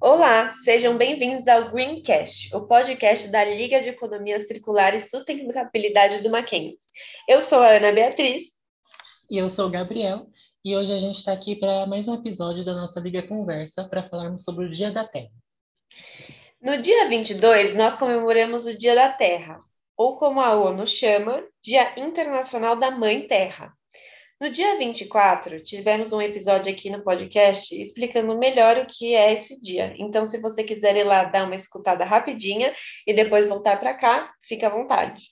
Olá, sejam bem-vindos ao Greencast, o podcast da Liga de Economia Circular e Sustentabilidade do Mackenzie. Eu sou a Ana Beatriz. E eu sou o Gabriel, e hoje a gente está aqui para mais um episódio da nossa Liga Conversa para falarmos sobre o Dia da Terra. No dia 22, nós comemoramos o Dia da Terra, ou como a ONU chama, Dia Internacional da Mãe Terra. No dia 24, tivemos um episódio aqui no podcast explicando melhor o que é esse dia. Então, se você quiser ir lá dar uma escutada rapidinha e depois voltar para cá, fica à vontade.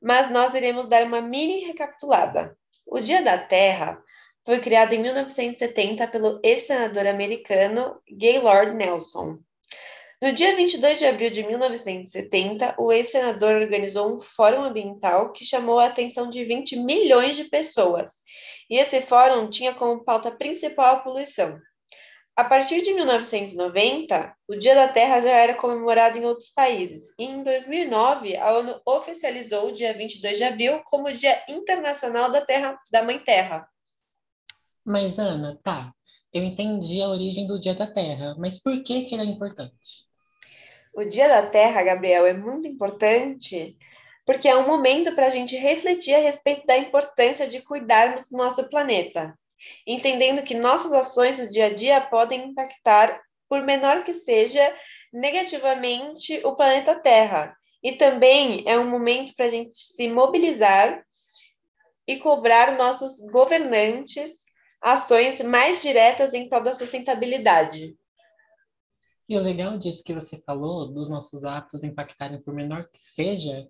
Mas nós iremos dar uma mini recapitulada. O Dia da Terra foi criado em 1970 pelo ex-senador americano Gaylord Nelson. No dia 22 de abril de 1970, o ex-senador organizou um fórum ambiental que chamou a atenção de 20 milhões de pessoas. E esse fórum tinha como pauta principal a poluição. A partir de 1990, o Dia da Terra já era comemorado em outros países. E em 2009, a ONU oficializou o dia 22 de abril como Dia Internacional da Terra da Mãe Terra. Mas Ana, tá, eu entendi a origem do Dia da Terra, mas por que que ele é importante? O Dia da Terra, Gabriel, é muito importante porque é um momento para a gente refletir a respeito da importância de cuidarmos do nosso planeta, entendendo que nossas ações no dia a dia podem impactar, por menor que seja, negativamente o planeta Terra. E também é um momento para a gente se mobilizar e cobrar nossos governantes ações mais diretas em prol da sustentabilidade. E o legal disso que você falou, dos nossos hábitos impactarem por menor que seja,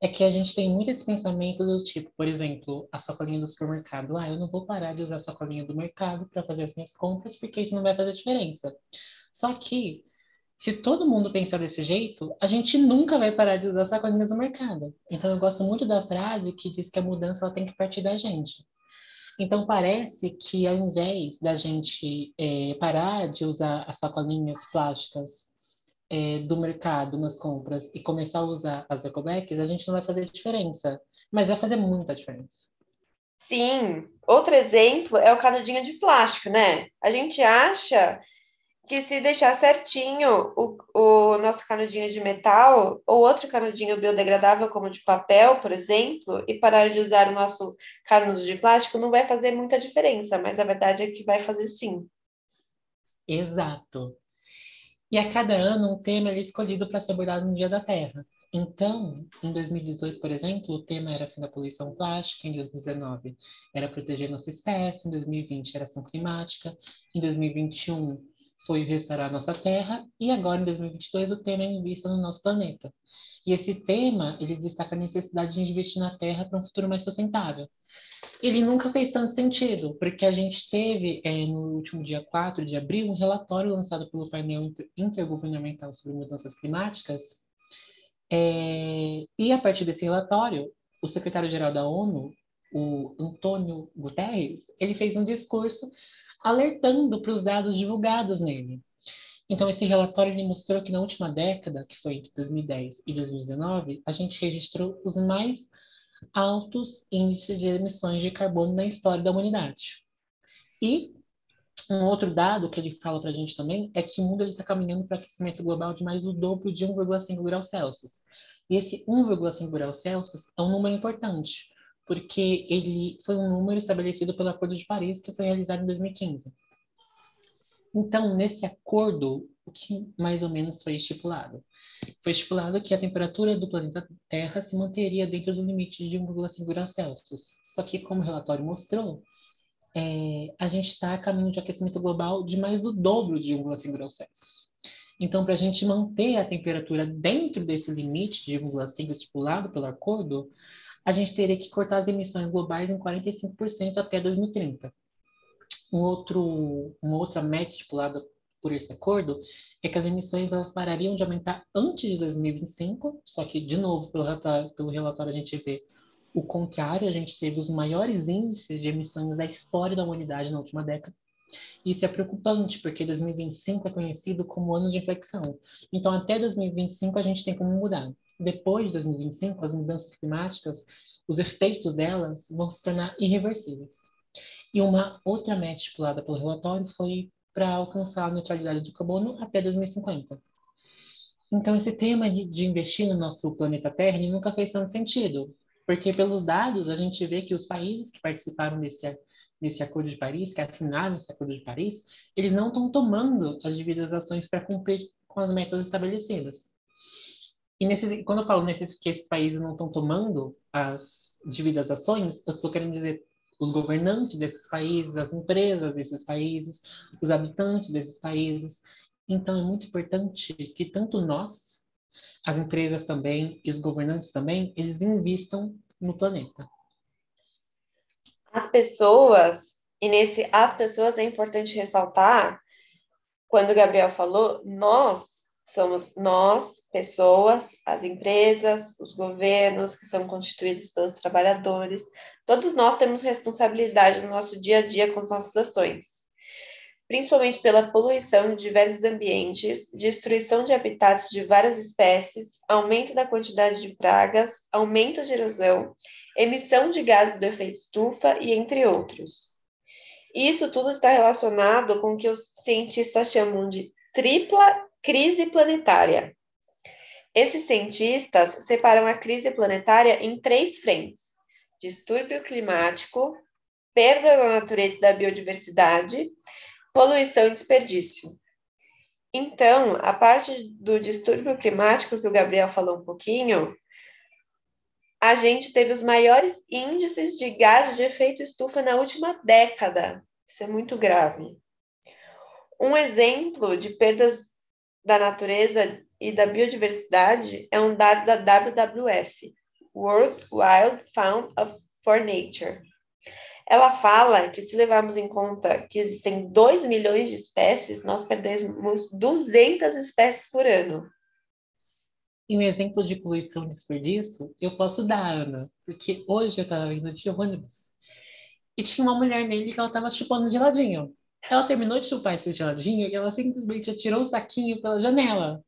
é que a gente tem muito esse pensamento do tipo, por exemplo, a sacolinha do supermercado. Ah, eu não vou parar de usar a sacolinha do mercado para fazer as minhas compras, porque isso não vai fazer diferença. Só que, se todo mundo pensar desse jeito, a gente nunca vai parar de usar sacolinhas do mercado. Então, eu gosto muito da frase que diz que a mudança ela tem que partir da gente. Então, parece que ao invés da gente é, parar de usar as sacolinhas plásticas é, do mercado nas compras e começar a usar as ecobags, a gente não vai fazer diferença. Mas vai fazer muita diferença. Sim. Outro exemplo é o canudinho de plástico, né? A gente acha que se deixar certinho o, o nosso canudinho de metal ou outro canudinho biodegradável, como de papel, por exemplo, e parar de usar o nosso canudo de plástico, não vai fazer muita diferença, mas a verdade é que vai fazer sim. Exato. E a cada ano um tema é escolhido para ser abordado no Dia da Terra. Então, em 2018, por exemplo, o tema era fim da poluição plástica, em 2019 era proteger nossa espécie, em 2020 era ação climática, em 2021 foi restaurar nossa Terra e agora em 2022 o tema é em vista no nosso planeta. E esse tema, ele destaca a necessidade de investir na Terra para um futuro mais sustentável. Ele nunca fez tanto sentido, porque a gente teve, é, no último dia 4 de abril, um relatório lançado pelo painel intergovernamental sobre mudanças climáticas, é, e a partir desse relatório, o secretário-geral da ONU, o Antônio Guterres, ele fez um discurso alertando para os dados divulgados nele. Então, esse relatório ele mostrou que na última década, que foi entre 2010 e 2019, a gente registrou os mais altos índices de emissões de carbono na história da humanidade. E um outro dado que ele fala para a gente também é que o mundo está caminhando para aquecimento global de mais do dobro de 1,5 graus Celsius. E esse 1,5 graus Celsius é um número importante, porque ele foi um número estabelecido pelo Acordo de Paris, que foi realizado em 2015. Então, nesse acordo, o que mais ou menos foi estipulado? Foi estipulado que a temperatura do planeta Terra se manteria dentro do limite de 1,5 graus Celsius. Só que, como o relatório mostrou, é, a gente está a caminho de aquecimento global de mais do dobro de 1,5 graus Celsius. Então, para a gente manter a temperatura dentro desse limite de 1,5 estipulado pelo acordo, a gente teria que cortar as emissões globais em 45% até 2030. Um outro, uma outra meta estipulada por esse acordo é que as emissões elas parariam de aumentar antes de 2025, só que, de novo, pelo relatório, pelo relatório a gente vê o contrário, a gente teve os maiores índices de emissões da história da humanidade na última década. Isso é preocupante, porque 2025 é conhecido como ano de inflexão. Então, até 2025, a gente tem como mudar depois de 2025, as mudanças climáticas, os efeitos delas vão se tornar irreversíveis. E uma outra meta estipulada pelo relatório foi para alcançar a neutralidade do carbono até 2050. Então, esse tema de, de investir no nosso planeta Terra nunca fez tanto sentido, porque pelos dados a gente vê que os países que participaram desse, desse Acordo de Paris, que assinaram esse Acordo de Paris, eles não estão tomando as devidas ações para cumprir com as metas estabelecidas. E nesses, quando eu falo nesses, que esses países não estão tomando as devidas ações, eu estou querendo dizer os governantes desses países, as empresas desses países, os habitantes desses países. Então, é muito importante que tanto nós, as empresas também e os governantes também, eles investam no planeta. As pessoas, e nesse as pessoas é importante ressaltar, quando o Gabriel falou, nós somos nós, pessoas, as empresas, os governos que são constituídos pelos trabalhadores, todos nós temos responsabilidade no nosso dia a dia com as nossas ações principalmente pela poluição de diversos ambientes, destruição de habitats de várias espécies, aumento da quantidade de pragas, aumento de erosão, emissão de gases do efeito estufa e entre outros. Isso tudo está relacionado com o que os cientistas chamam de tripla crise planetária. Esses cientistas separam a crise planetária em três frentes: distúrbio climático, perda da natureza e da biodiversidade poluição e desperdício. Então, a parte do distúrbio climático que o Gabriel falou um pouquinho, a gente teve os maiores índices de gases de efeito estufa na última década. Isso é muito grave. Um exemplo de perdas da natureza e da biodiversidade é um dado da WWF, World Wild Fund for Nature, ela fala que se levarmos em conta que existem 2 milhões de espécies, nós perdemos 200 espécies por ano. E um exemplo de poluição e desperdício, eu posso dar, Ana, porque hoje eu estava indo de ônibus e tinha uma mulher nele que ela estava chupando geladinho. Ela terminou de chupar esse geladinho e ela simplesmente atirou o saquinho pela janela.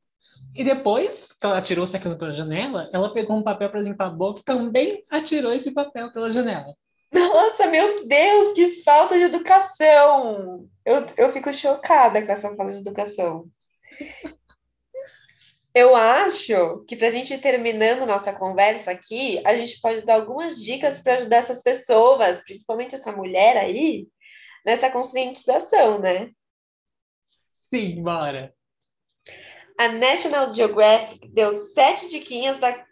E depois que ela atirou o saquinho pela janela, ela pegou um papel para limpar a boca e também atirou esse papel pela janela. Nossa, meu Deus, que falta de educação! Eu, eu fico chocada com essa falta de educação. Eu acho que para a gente ir terminando nossa conversa aqui, a gente pode dar algumas dicas para ajudar essas pessoas, principalmente essa mulher aí, nessa conscientização, né? Sim, bora. A National Geographic deu sete diquinhas da,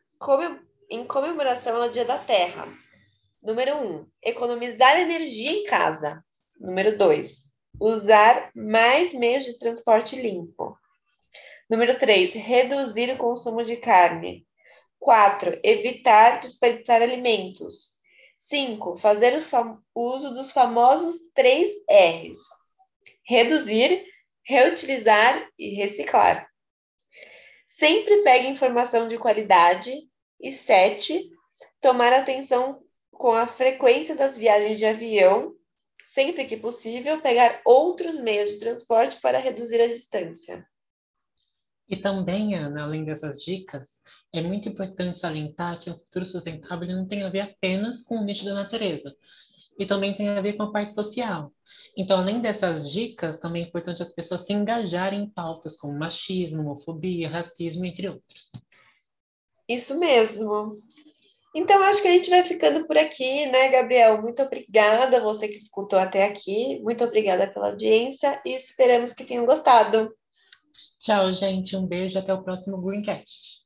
em comemoração ao Dia da Terra. Número um, economizar energia em casa. Número dois, usar mais meios de transporte limpo. Número três, reduzir o consumo de carne. Quatro, evitar desperdiçar alimentos. Cinco, fazer o uso dos famosos três R's: reduzir, reutilizar e reciclar. Sempre pegue informação de qualidade. E sete, tomar atenção com a frequência das viagens de avião, sempre que possível, pegar outros meios de transporte para reduzir a distância. E também, Ana, além dessas dicas, é muito importante salientar que o futuro sustentável não tem a ver apenas com o nicho da natureza, e também tem a ver com a parte social. Então, além dessas dicas, também é importante as pessoas se engajarem em pautas como machismo, homofobia, racismo, entre outros. Isso mesmo. Então, acho que a gente vai ficando por aqui, né, Gabriel? Muito obrigada, você que escutou até aqui. Muito obrigada pela audiência e esperamos que tenham gostado. Tchau, gente. Um beijo. Até o próximo Greencast.